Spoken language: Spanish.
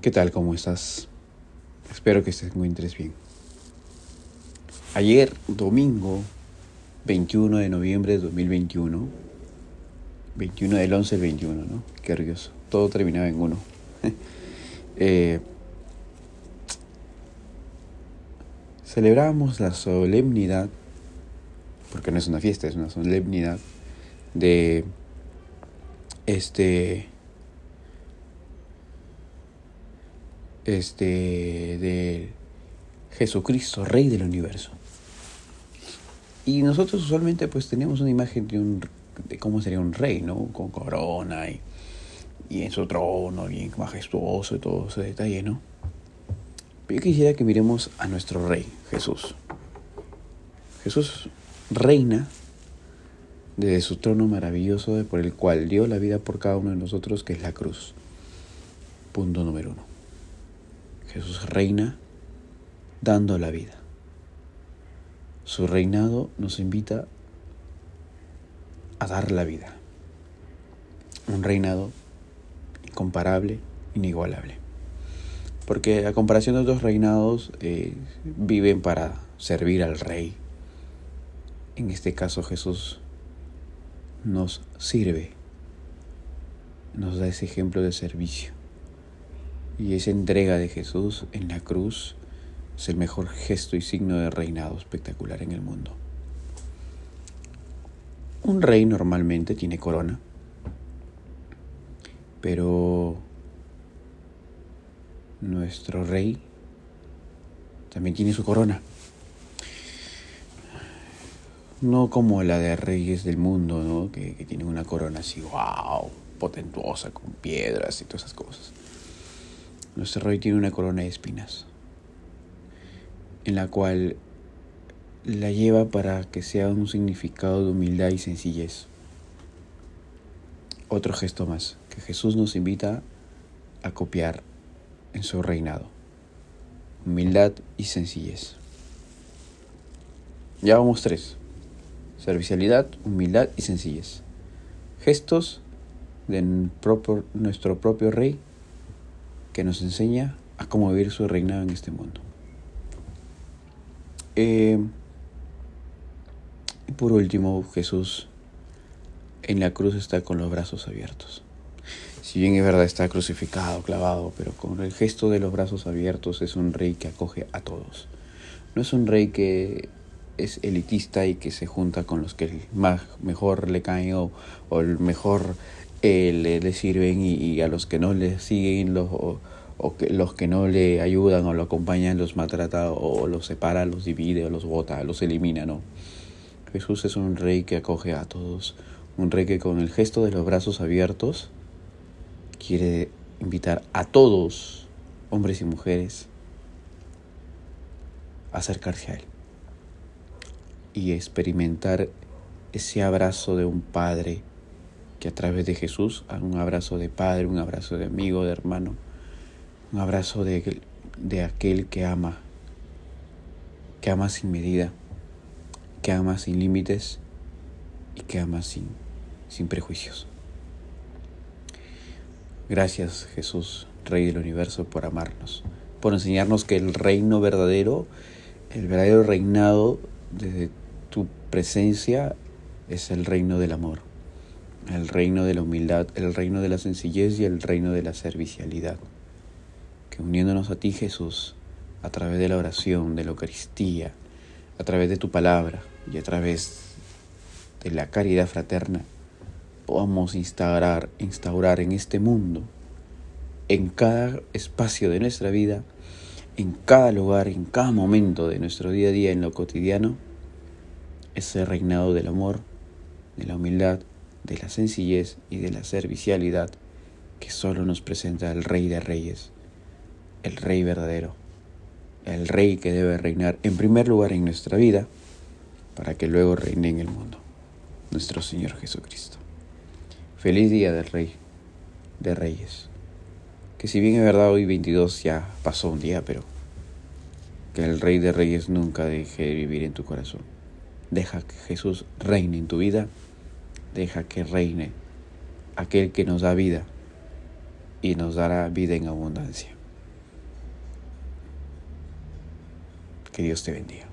¿Qué tal? ¿Cómo estás? Espero que estés muy bien. Ayer, domingo 21 de noviembre de 2021, 21 del 11 del 21, ¿no? Qué curioso. Todo terminaba en uno. eh, celebramos la solemnidad, porque no es una fiesta, es una solemnidad de este este, de Jesucristo, Rey del universo. Y nosotros usualmente pues tenemos una imagen de, un, de cómo sería un rey, ¿no? Con corona y, y en su trono, bien majestuoso y todo ese detalle, ¿no? Pero yo quisiera que miremos a nuestro rey, Jesús. Jesús reina desde su trono maravilloso por el cual dio la vida por cada uno de nosotros, que es la cruz. Punto número uno. Jesús reina dando la vida. Su reinado nos invita a dar la vida. Un reinado incomparable, inigualable. Porque a comparación de otros reinados, eh, viven para servir al rey. En este caso Jesús nos sirve, nos da ese ejemplo de servicio. Y esa entrega de Jesús en la cruz es el mejor gesto y signo de reinado espectacular en el mundo. Un rey normalmente tiene corona, pero nuestro rey también tiene su corona. No como la de reyes del mundo, ¿no? que, que tienen una corona así, wow, potentuosa, con piedras y todas esas cosas. Nuestro rey tiene una corona de espinas, en la cual la lleva para que sea un significado de humildad y sencillez. Otro gesto más que Jesús nos invita a copiar en su reinado. Humildad y sencillez. Ya vamos tres. Servicialidad, humildad y sencillez. Gestos de nuestro propio rey que nos enseña a cómo vivir su reinado en este mundo. Eh, y por último, Jesús en la cruz está con los brazos abiertos. Si bien es verdad está crucificado, clavado, pero con el gesto de los brazos abiertos es un rey que acoge a todos. No es un rey que es elitista y que se junta con los que más mejor le caen o, el mejor eh, le, sirven y, a los que no le siguen los, o, que los que no le ayudan o lo acompañan los maltrata o los separa, los divide o los vota, los elimina, ¿no? Jesús es un rey que acoge a todos, un rey que con el gesto de los brazos abiertos quiere invitar a todos, hombres y mujeres, a acercarse a Él y experimentar ese abrazo de un padre que a través de Jesús, un abrazo de padre, un abrazo de amigo, de hermano, un abrazo de, de aquel que ama, que ama sin medida, que ama sin límites y que ama sin, sin prejuicios. Gracias Jesús, Rey del universo, por amarnos, por enseñarnos que el reino verdadero, el verdadero reinado desde tu presencia es el reino del amor el reino de la humildad, el reino de la sencillez y el reino de la servicialidad. Que uniéndonos a ti Jesús, a través de la oración, de la Eucaristía, a través de tu palabra y a través de la caridad fraterna, podamos instaurar, instaurar en este mundo, en cada espacio de nuestra vida, en cada lugar, en cada momento de nuestro día a día, en lo cotidiano, ese reinado del amor, de la humildad, de la sencillez y de la servicialidad que solo nos presenta el Rey de Reyes, el Rey verdadero, el Rey que debe reinar en primer lugar en nuestra vida para que luego reine en el mundo, nuestro Señor Jesucristo. Feliz día del Rey de Reyes. Que si bien es verdad hoy 22 ya pasó un día, pero que el Rey de Reyes nunca deje de vivir en tu corazón. Deja que Jesús reine en tu vida deja que reine aquel que nos da vida y nos dará vida en abundancia. Que Dios te bendiga.